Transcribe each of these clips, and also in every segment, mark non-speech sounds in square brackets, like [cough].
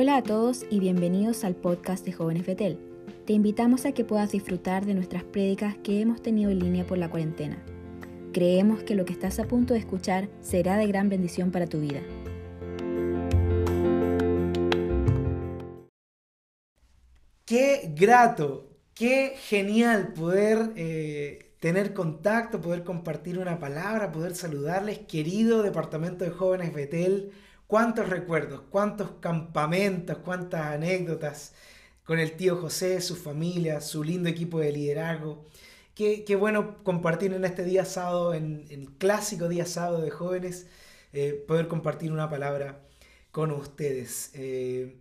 Hola a todos y bienvenidos al podcast de Jóvenes Betel. Te invitamos a que puedas disfrutar de nuestras prédicas que hemos tenido en línea por la cuarentena. Creemos que lo que estás a punto de escuchar será de gran bendición para tu vida. Qué grato, qué genial poder eh, tener contacto, poder compartir una palabra, poder saludarles, querido Departamento de Jóvenes Betel. Cuántos recuerdos, cuántos campamentos, cuántas anécdotas con el tío José, su familia, su lindo equipo de liderazgo. Qué, bueno compartir en este día sábado, en el clásico día sábado de jóvenes, eh, poder compartir una palabra con ustedes. Eh,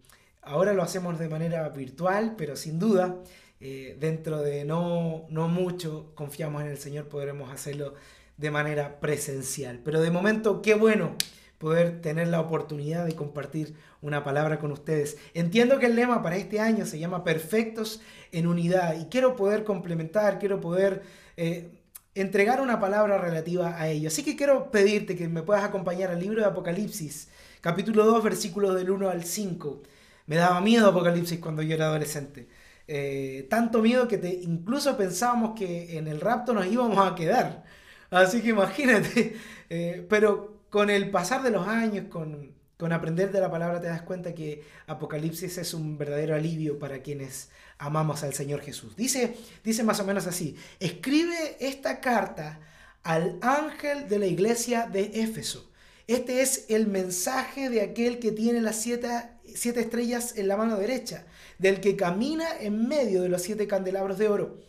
Ahora lo hacemos de manera virtual, pero sin duda, eh, dentro de no, no mucho, confiamos en el Señor, podremos hacerlo de manera presencial. Pero de momento, qué bueno poder tener la oportunidad de compartir una palabra con ustedes. Entiendo que el lema para este año se llama Perfectos en Unidad y quiero poder complementar, quiero poder eh, entregar una palabra relativa a ello. Así que quiero pedirte que me puedas acompañar al libro de Apocalipsis, capítulo 2, versículos del 1 al 5. Me daba miedo Apocalipsis cuando yo era adolescente. Eh, tanto miedo que incluso pensábamos que en el rapto nos íbamos a quedar. Así que imagínate. [laughs] Eh, pero con el pasar de los años, con, con aprender de la palabra, te das cuenta que Apocalipsis es un verdadero alivio para quienes amamos al Señor Jesús. Dice, dice más o menos así, escribe esta carta al ángel de la iglesia de Éfeso. Este es el mensaje de aquel que tiene las siete siete estrellas en la mano derecha, del que camina en medio de los siete candelabros de oro.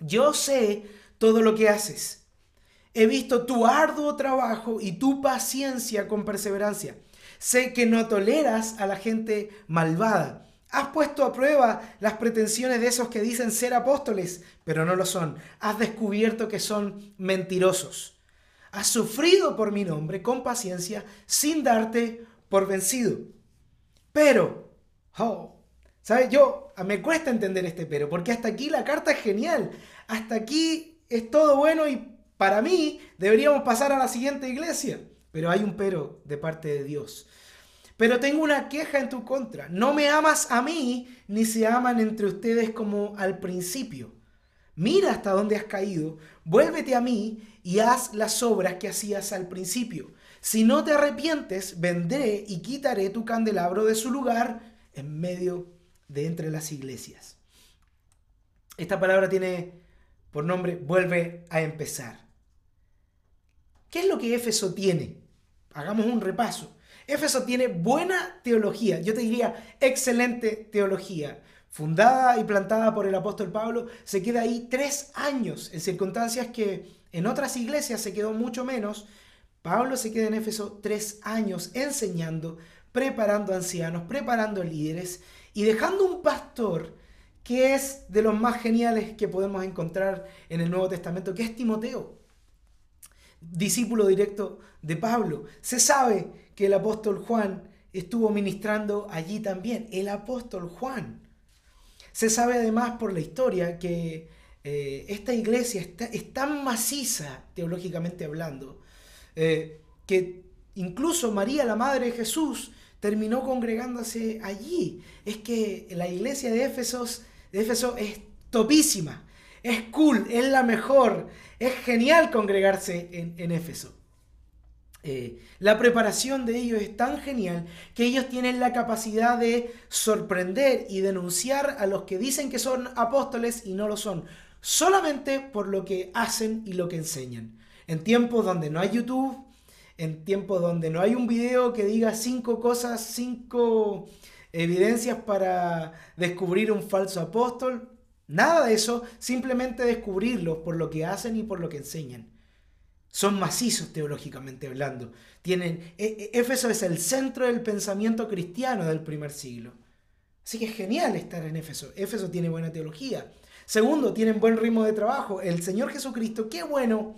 Yo sé todo lo que haces. He visto tu arduo trabajo y tu paciencia con perseverancia. Sé que no toleras a la gente malvada. Has puesto a prueba las pretensiones de esos que dicen ser apóstoles, pero no lo son. Has descubierto que son mentirosos. Has sufrido por mi nombre con paciencia sin darte por vencido. Pero, oh, ¿sabes? Yo me cuesta entender este pero, porque hasta aquí la carta es genial. Hasta aquí es todo bueno y para mí deberíamos pasar a la siguiente iglesia. Pero hay un pero de parte de Dios. Pero tengo una queja en tu contra. No me amas a mí, ni se aman entre ustedes como al principio. Mira hasta dónde has caído, vuélvete a mí y haz las obras que hacías al principio. Si no te arrepientes, vendré y quitaré tu candelabro de su lugar en medio de entre las iglesias. Esta palabra tiene por nombre vuelve a empezar. ¿Qué es lo que Éfeso tiene? Hagamos un repaso. Éfeso tiene buena teología, yo te diría excelente teología. Fundada y plantada por el apóstol Pablo, se queda ahí tres años, en circunstancias que en otras iglesias se quedó mucho menos, Pablo se queda en Éfeso tres años enseñando, preparando ancianos, preparando líderes y dejando un pastor que es de los más geniales que podemos encontrar en el Nuevo Testamento, que es Timoteo, discípulo directo de Pablo. Se sabe que el apóstol Juan estuvo ministrando allí también, el apóstol Juan. Se sabe además por la historia que eh, esta iglesia es tan maciza, teológicamente hablando, eh, que incluso María, la madre de Jesús, terminó congregándose allí. Es que la iglesia de de Éfeso es topísima, es cool, es la mejor, es genial congregarse en, Éfeso. Eh, la preparación de ellos es tan genial que ellos tienen la capacidad de sorprender y denunciar a los que dicen que son apóstoles y no lo son, solamente por lo que hacen y lo que enseñan. En tiempos donde no hay YouTube, en tiempos donde no hay un video que diga cinco cosas, cinco evidencias para descubrir un falso apóstol, nada de eso, simplemente descubrirlos por lo que hacen y por lo que enseñan. Son macizos teológicamente hablando. Tienen, e, e, Éfeso es el centro del pensamiento cristiano del primer siglo. Así que es genial estar en Éfeso. Éfeso tiene buena teología. Segundo, tienen buen ritmo de trabajo. El Señor Jesucristo, qué bueno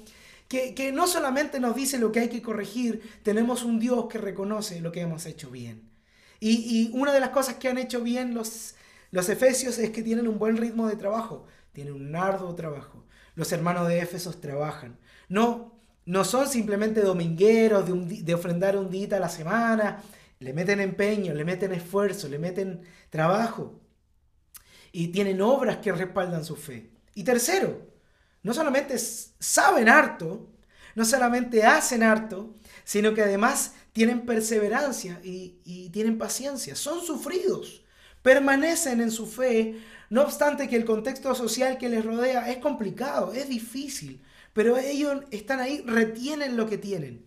que, no solamente nos dice lo que hay que corregir, tenemos un Dios que reconoce lo que hemos hecho bien. Y, una de las cosas que han hecho bien los, los efesios es que tienen un buen ritmo de trabajo, tienen un arduo trabajo. Los hermanos de Éfesos trabajan. No, no son simplemente domingueros de, ofrendar un día a la semana. le meten empeño, le meten esfuerzo, le meten trabajo y tienen obras que respaldan su fe. Y tercero, no solamente saben harto, no solamente hacen harto, sino que además tienen perseverancia y, tienen paciencia, son sufridos, permanecen en su fe, no obstante que el contexto social que les rodea es complicado, es difícil, pero ellos están ahí, retienen lo que tienen.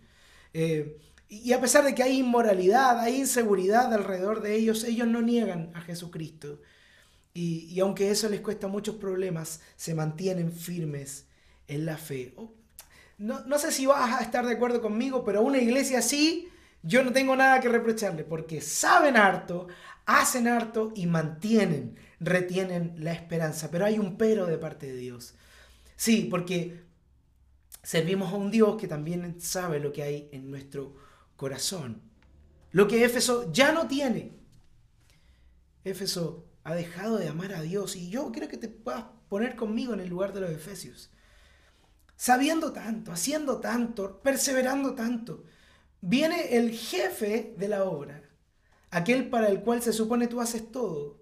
Eh, y a pesar de que hay inmoralidad, hay inseguridad alrededor de ellos, ellos no niegan a Jesucristo. Y, y aunque eso les cuesta muchos problemas, se mantienen firmes en la fe. Oh, no, no, sé si vas a estar de acuerdo conmigo, pero una iglesia así, yo no tengo nada que reprocharle, porque saben harto, hacen harto y mantienen, retienen la esperanza. Pero hay un pero de parte de Dios. Sí, porque servimos a un Dios que también sabe lo que hay en nuestro corazón. Lo que Éfeso ya no tiene. Éfeso ha dejado de amar a Dios y yo quiero que te puedas poner conmigo en el lugar de los Efesios. Sabiendo tanto, haciendo tanto, perseverando tanto, viene el jefe de la obra, aquel para el cual se supone tú haces todo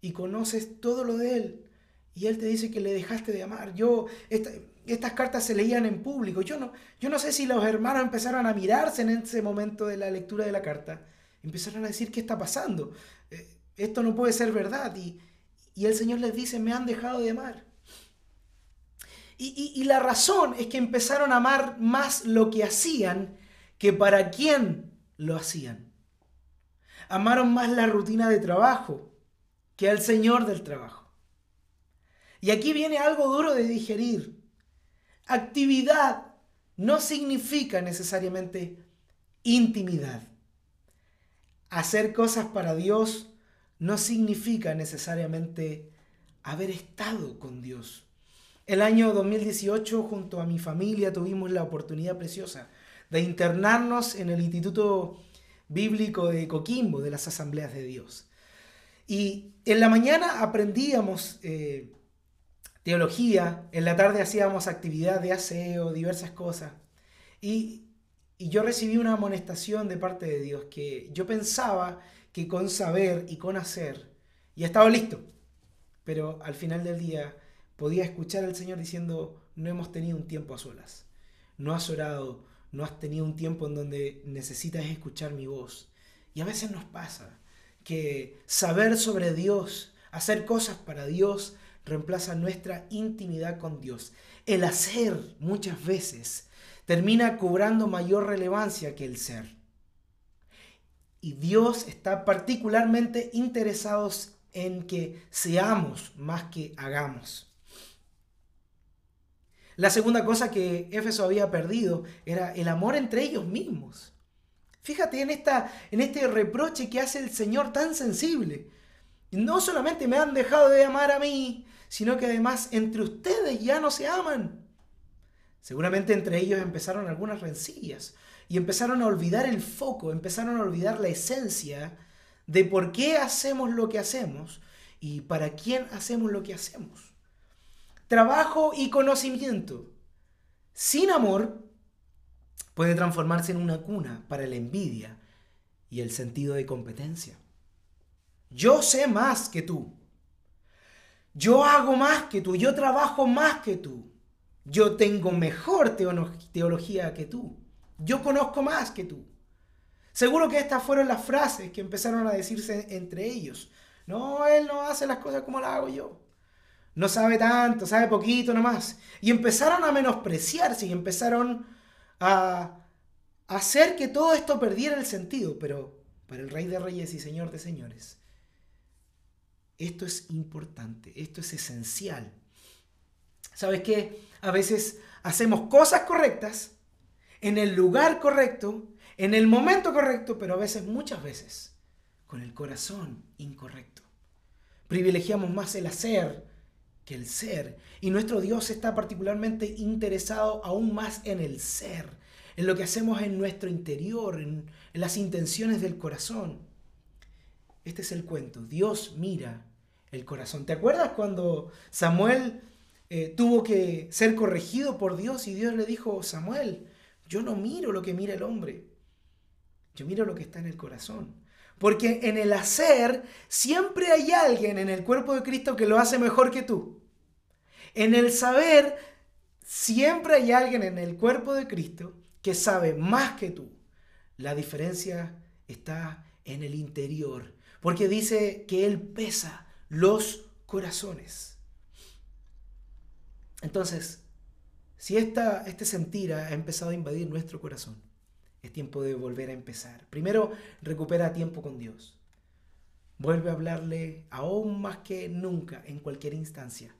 y conoces todo lo de él. Y él te dice que le dejaste de amar. Yo, esta, estas cartas se leían en público. Yo no, yo no sé si los hermanos empezaron a mirarse en ese momento de la lectura de la carta. Empezaron a decir, ¿qué está pasando? Eh, esto no puede ser verdad. Y, el Señor les dice, me han dejado de amar. Y, y, la razón es que empezaron a amar más lo que hacían que para quién lo hacían. Amaron más la rutina de trabajo que al Señor del trabajo. Y aquí viene algo duro de digerir. Actividad no significa necesariamente intimidad. Hacer cosas para Dios no significa necesariamente haber estado con Dios. El año 2018, junto a mi familia, tuvimos la oportunidad preciosa de internarnos en el Instituto Bíblico de Coquimbo, de las Asambleas de Dios. Y en la mañana aprendíamos eh, teología, en la tarde hacíamos actividad de aseo, diversas cosas. Y, yo recibí una amonestación de parte de Dios que yo pensaba que con saber y con hacer ya estaba listo. Pero al final del día podía escuchar al Señor diciendo, no hemos tenido un tiempo a solas. No has orado, no has tenido un tiempo en donde necesitas escuchar mi voz. Y a veces nos pasa que saber sobre Dios, hacer cosas para Dios, reemplaza nuestra intimidad con Dios. El hacer muchas veces termina cobrando mayor relevancia que el ser. Y Dios está particularmente interesado en que seamos más que hagamos. La segunda cosa que Éfeso había perdido era el amor entre ellos mismos. Fíjate en, esta, en este reproche que hace el Señor tan sensible. No solamente me han dejado de amar a mí, sino que además entre ustedes ya no se aman. Seguramente entre ellos empezaron algunas rencillas y empezaron a olvidar el foco, empezaron a olvidar la esencia de por qué hacemos lo que hacemos y para quién hacemos lo que hacemos. Trabajo y conocimiento sin amor puede transformarse en una cuna para la envidia y el sentido de competencia. Yo sé más que tú. Yo hago más que tú, yo trabajo más que tú. Yo tengo mejor teología que tú. Yo conozco más que tú. Seguro que estas fueron las frases que empezaron a decirse entre ellos. No, él no hace las cosas como las hago yo. No sabe tanto, sabe poquito nomás. Y empezaron a menospreciarse y empezaron a hacer que todo esto perdiera el sentido. Pero para el Rey de Reyes y Señor de Señores, esto es importante, esto es esencial. ¿Sabes qué? A veces hacemos cosas correctas en el lugar correcto, en el momento correcto, pero a veces, muchas veces, con el corazón incorrecto. Privilegiamos más el hacer el ser. Y nuestro Dios está particularmente interesado aún más en el ser, en lo que hacemos en nuestro interior, en, en las intenciones del corazón. Este es el cuento. Dios mira el corazón. ¿Te acuerdas cuando Samuel eh, tuvo que ser corregido por Dios y Dios le dijo, Samuel, yo no miro lo que mira el hombre. yo miro lo que está en el corazón. Porque en el hacer siempre hay alguien en el cuerpo de Cristo que lo hace mejor que tú. En el saber siempre hay alguien en el cuerpo de Cristo que sabe más que tú. La diferencia está en el interior. Porque dice que Él pesa los corazones. Entonces, si esta, este sentir ha empezado a invadir nuestro corazón, es tiempo de volver a empezar. Primero, recupera tiempo con Dios. Vuelve a hablarle aún más que nunca en cualquier instancia.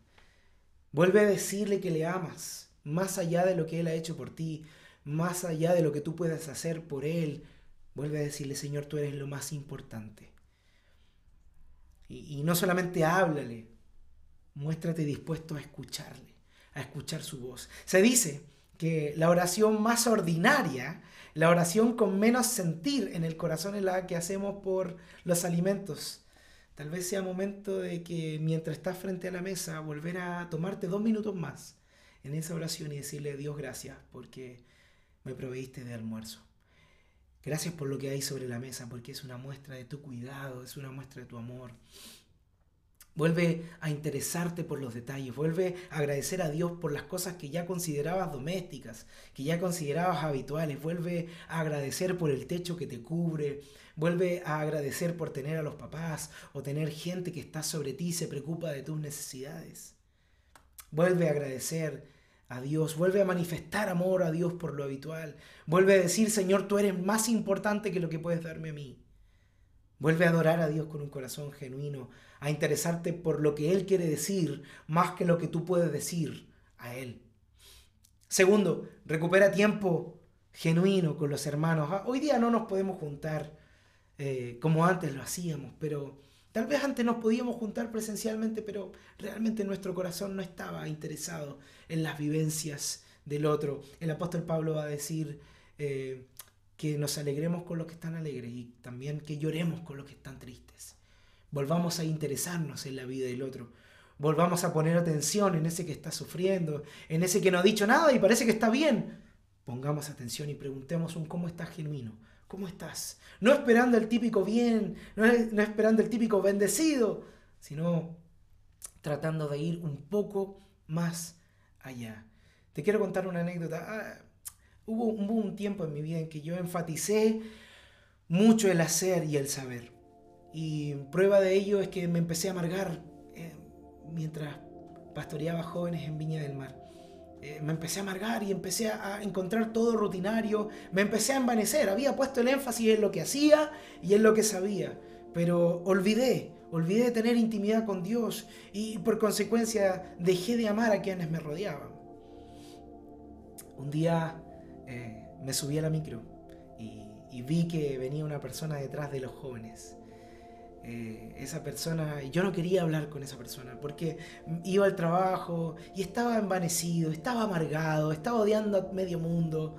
Vuelve a decirle que le amas, más allá de lo que Él ha hecho por ti, más allá de lo que tú puedas hacer por Él. Vuelve a decirle, Señor, tú eres lo más importante. Y, no solamente háblale, muéstrate dispuesto a escucharle, a escuchar su voz. Se dice que la oración más ordinaria la oración con menos sentir en el corazón es la que hacemos por los alimentos. Tal vez sea momento de que mientras estás frente a la mesa, volver a tomarte dos minutos más en esa oración y decirle Dios gracias porque me proveíste de almuerzo. Gracias por lo que hay sobre la mesa porque es una muestra de tu cuidado, es una muestra de tu amor. Vuelve a interesarte por los detalles, vuelve a agradecer a Dios por las cosas que ya considerabas domésticas, que ya considerabas habituales, vuelve a agradecer por el techo que te cubre, vuelve a agradecer por tener a los papás o tener gente que está sobre ti y se preocupa de tus necesidades. Vuelve a agradecer a Dios, vuelve a manifestar amor a Dios por lo habitual, vuelve a decir, Señor, tú eres más importante que lo que puedes darme a mí. Vuelve a adorar a Dios con un corazón genuino, a interesarte por lo que Él quiere decir más que lo que tú puedes decir a Él. Segundo, recupera tiempo genuino con los hermanos. Ah, hoy día no nos podemos juntar eh, como antes lo hacíamos, pero tal vez antes nos podíamos juntar presencialmente, pero realmente nuestro corazón no estaba interesado en las vivencias del otro. El apóstol Pablo va a decir, eh, que nos alegremos con los que están alegres y también que lloremos con los que están tristes. Volvamos a interesarnos en la vida del otro. Volvamos a poner atención en ese que está sufriendo, en ese que no ha dicho nada y parece que está bien. Pongamos atención y preguntemos un cómo estás genuino. ¿Cómo estás? No esperando el típico bien, no, no esperando el típico bendecido, sino tratando de ir un poco más allá. Te quiero contar una anécdota. Ah, hubo, un tiempo en mi vida en que yo enfaticé mucho el hacer y el saber. Y prueba de ello es que me empecé a amargar eh, mientras pastoreaba jóvenes en Viña del Mar. Eh, me empecé a amargar y empecé a, encontrar todo rutinario, me empecé a envanecer, había puesto el énfasis en lo que hacía y en lo que sabía, pero olvidé, olvidé tener intimidad con Dios y por consecuencia dejé de amar a quienes me rodeaban. Un día eh, me subí a la micro y, vi que venía una persona detrás de los jóvenes. Eh, esa persona, yo no quería hablar con esa persona porque iba al trabajo y estaba envanecido, estaba amargado, estaba odiando a medio mundo.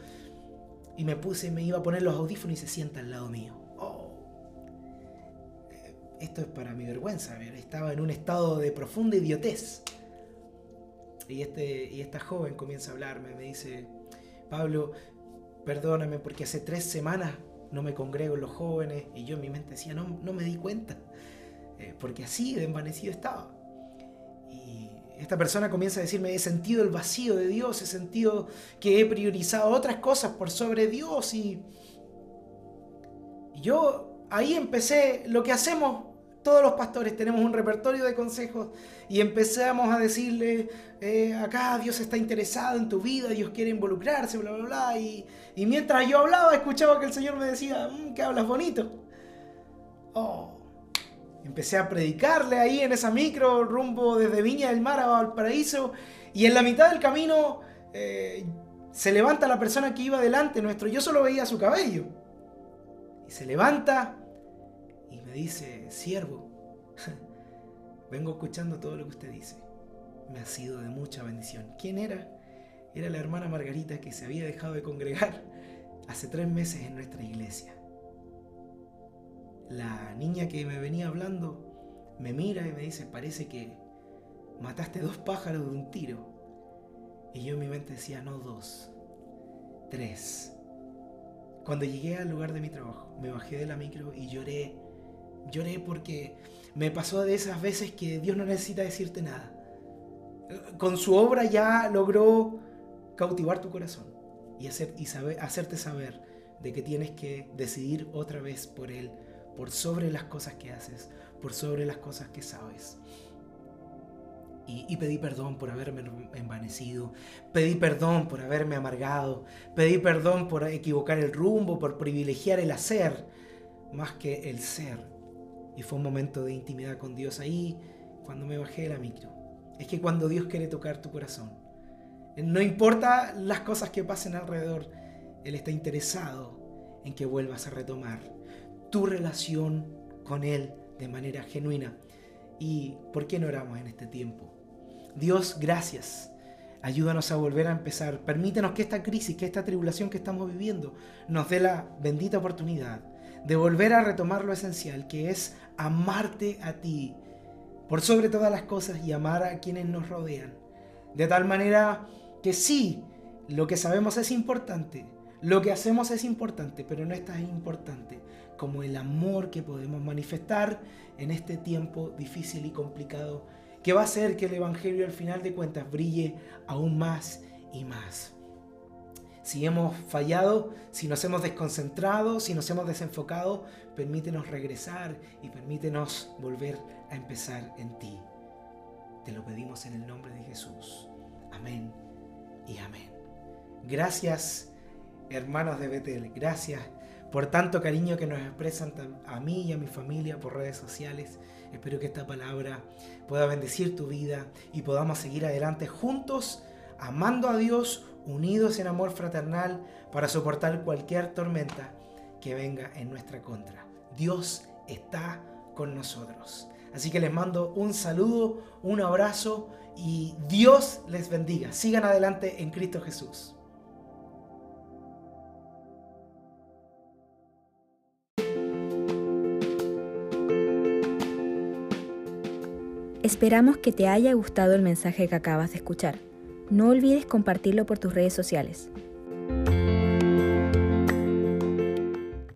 Y me puse, me iba a poner los audífonos y se sienta al lado mío. Oh. Eh, esto es para mi vergüenza, estaba en un estado de profunda idiotez. Y, este, y esta joven comienza a hablarme, me dice, Pablo, perdóname porque hace tres semanas no me congrego en los jóvenes y yo en mi mente decía, no, no me di cuenta, eh, porque así de envanecido estaba. Y esta persona comienza a decirme, he sentido el vacío de Dios, he sentido que he priorizado otras cosas por sobre Dios y, y yo ahí empecé lo que hacemos todos los pastores tenemos un repertorio de consejos y empezamos a decirle, eh, acá Dios está interesado en tu vida, Dios quiere involucrarse, bla, bla, bla. Y, mientras yo hablaba, escuchaba que el Señor me decía, mm, que hablas bonito. Oh. Empecé a predicarle ahí en esa micro, rumbo desde Viña del Mar a Valparaíso. Y en la mitad del camino eh, se levanta la persona que iba delante nuestro. Yo solo veía su cabello. Y se levanta me dice, siervo, [laughs] vengo escuchando todo lo que usted dice. Me ha sido de mucha bendición. ¿Quién era? Era la hermana Margarita que se había dejado de congregar [laughs] hace tres meses en nuestra iglesia. La niña que me venía hablando me mira y me dice, parece que mataste dos pájaros de un tiro. Y yo en mi mente decía, no dos, tres. cuando llegué al lugar de mi trabajo, me bajé de la micro y lloré. Lloré porque me pasó de esas veces que Dios no necesita decirte nada. Con su obra ya logró cautivar tu corazón y, hacer, y saber, hacerte saber de que tienes que decidir otra vez por Él, por sobre las cosas que haces, por sobre las cosas que sabes. Y, pedí perdón por haberme envanecido, pedí perdón por haberme amargado, pedí perdón por equivocar el rumbo, por privilegiar el hacer más que el ser. Y fue un momento de intimidad con Dios ahí cuando me bajé de la micro. Es que cuando Dios quiere tocar tu corazón, no importa las cosas que pasen alrededor, Él está interesado en que vuelvas a retomar tu relación con Él de manera genuina. ¿Y por qué no oramos en este tiempo? Dios, gracias. Ayúdanos a volver a empezar. Permítenos que esta crisis, que esta tribulación que estamos viviendo, nos dé la bendita oportunidad de volver a retomar lo esencial, que es amarte a ti por sobre todas las cosas y amar a quienes nos rodean. De tal manera que sí, lo que sabemos es importante, lo que hacemos es importante, pero no es tan importante como el amor que podemos manifestar en este tiempo difícil y complicado que va a hacer que el Evangelio al final de cuentas brille aún más y más. Si hemos fallado, si nos hemos desconcentrado, si nos hemos desenfocado, permítenos regresar y permítenos volver a empezar en ti. Te lo pedimos en el nombre de Jesús. Amén y amén. Gracias, hermanos de Betel. Gracias por tanto cariño que nos expresan a mí y a mi familia por redes sociales. Espero que esta palabra pueda bendecir tu vida y podamos seguir adelante juntos, amando a Dios, unidos en amor fraternal para soportar cualquier tormenta que venga en nuestra contra. Dios está con nosotros. Así que les mando un saludo, un abrazo y Dios les bendiga. Sigan adelante en Cristo Jesús. Esperamos que te haya gustado el mensaje que acabas de escuchar. No olvides compartirlo por tus redes sociales.